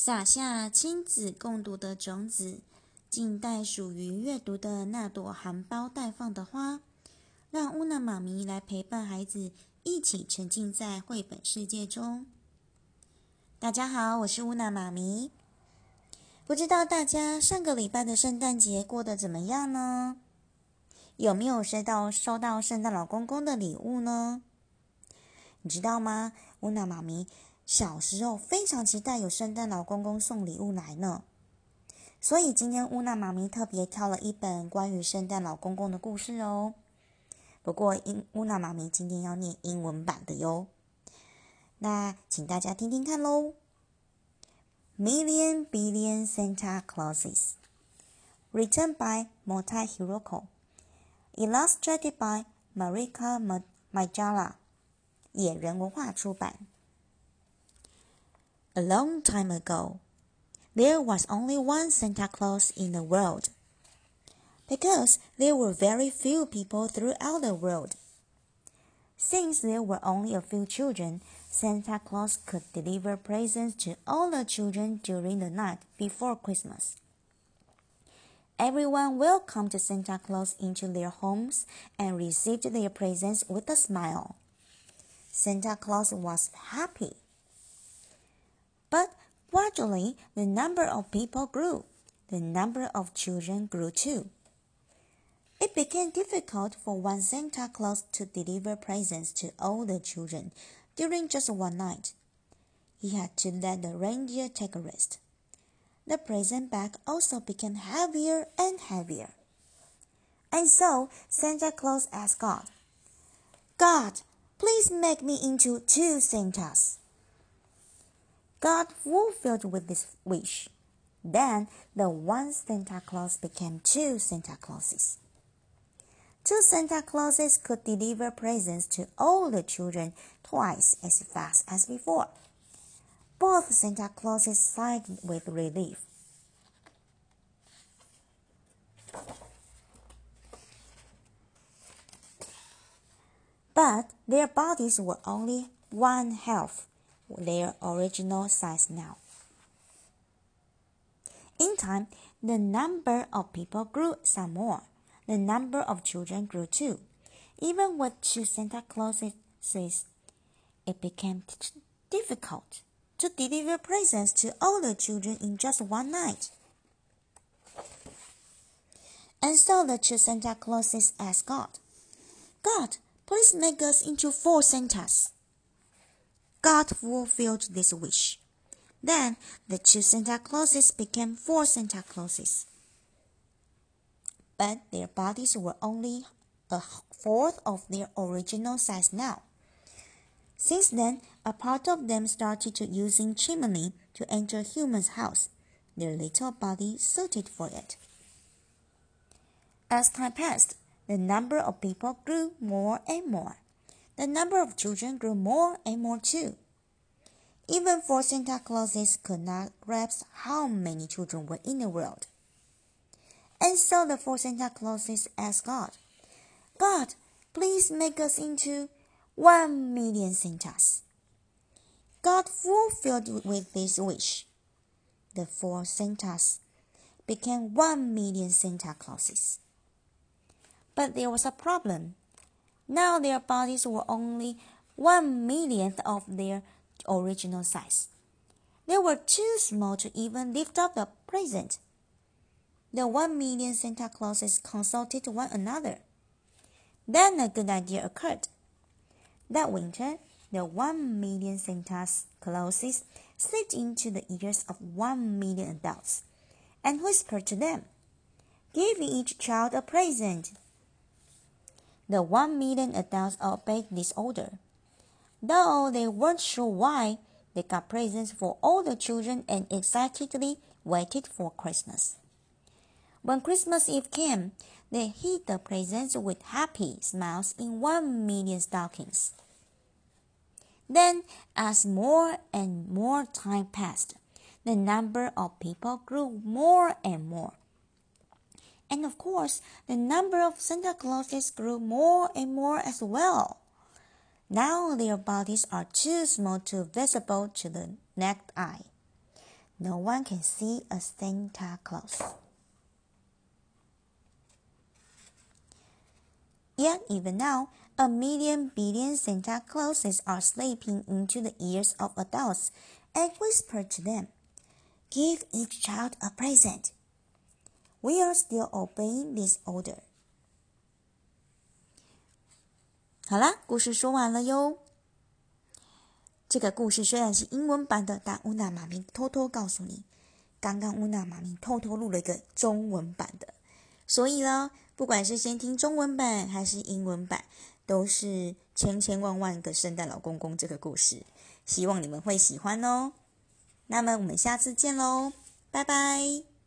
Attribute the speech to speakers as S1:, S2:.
S1: 撒下亲子共读的种子，静待属于阅读的那朵含苞待放的花。让乌娜妈咪来陪伴孩子，一起沉浸在绘本世界中。大家好，我是乌娜妈咪。不知道大家上个礼拜的圣诞节过得怎么样呢？有没有收到收到圣诞老公公的礼物呢？你知道吗？乌娜妈咪小时候非常期待有圣诞老公公送礼物来呢。所以今天乌娜妈咪特别挑了一本关于圣诞老公公的故事哦。不过，英乌娜妈咪今天要念英文版的哟。那请大家听听看喽。Million Billion Santa Clauses, written by Motai Hiroko, illustrated by Marika Majala，野人文化出版。A long time ago, there was only one Santa Claus in the world because there were very few people throughout the world. Since there were only a few children, Santa Claus could deliver presents to all the children during the night before Christmas. Everyone welcomed Santa Claus into their homes and received their presents with a smile. Santa Claus was happy. Gradually, the number of people grew. The number of children grew too. It became difficult for one Santa Claus to deliver presents to all the children during just one night. He had to let the reindeer take a rest. The present bag also became heavier and heavier. And so Santa Claus asked God, God, please make me into two Santas. God fulfilled with this wish. Then the one Santa Claus became two Santa Clauses. Two Santa Clauses could deliver presents to all the children twice as fast as before. Both Santa Clauses sighed with relief. But their bodies were only one half their original size now. In time, the number of people grew some more the number of children grew too. Even with two Santa Clauses, it became difficult to deliver presents to all the children in just one night. And so the two Santa Clauses asked God, God, please make us into four Santas. God fulfilled this wish. Then the two Santa Clauses became four Santa Clauses but their bodies were only a fourth of their original size now. Since then, a part of them started to using chimney to enter human's house. Their little body suited for it. As time passed, the number of people grew more and more. The number of children grew more and more too. Even four Santa Clauses could not grasp how many children were in the world. And so the four Santa Clauses asked God, God, please make us into one million Santas. God fulfilled with this wish. The four Santas became one million Santa Clauses. But there was a problem. Now their bodies were only one millionth of their original size. They were too small to even lift up the present. The one million Santa Clauses consulted one another. Then a good idea occurred. That winter, the one million Santa Clauses slipped into the ears of one million adults and whispered to them, Give each child a present. The one million adults obeyed this order. Though they weren't sure why, they got presents for all the children and excitedly waited for Christmas. When Christmas Eve came, they hid the presents with happy smiles in one million stockings. Then, as more and more time passed, the number of people grew more and more. And of course, the number of Santa Clauses grew more and more as well. Now their bodies are too small to visible to the naked eye. no one can see a Santa Claus. Yet even now, a million billion Santa Clauses are slipping into the ears of adults and whisper to them, Give each child a present. We are still obeying this order. 好啦，故事说完了哟。这个故事虽然是英文版的，但乌娜妈咪偷偷告诉你，刚刚乌娜妈咪偷偷录了一个中文版的，所以呢，不管是先听中文版还是英文版，都是千千万万个圣诞老公公这个故事，希望你们会喜欢哦。那么我们下次见喽，拜拜。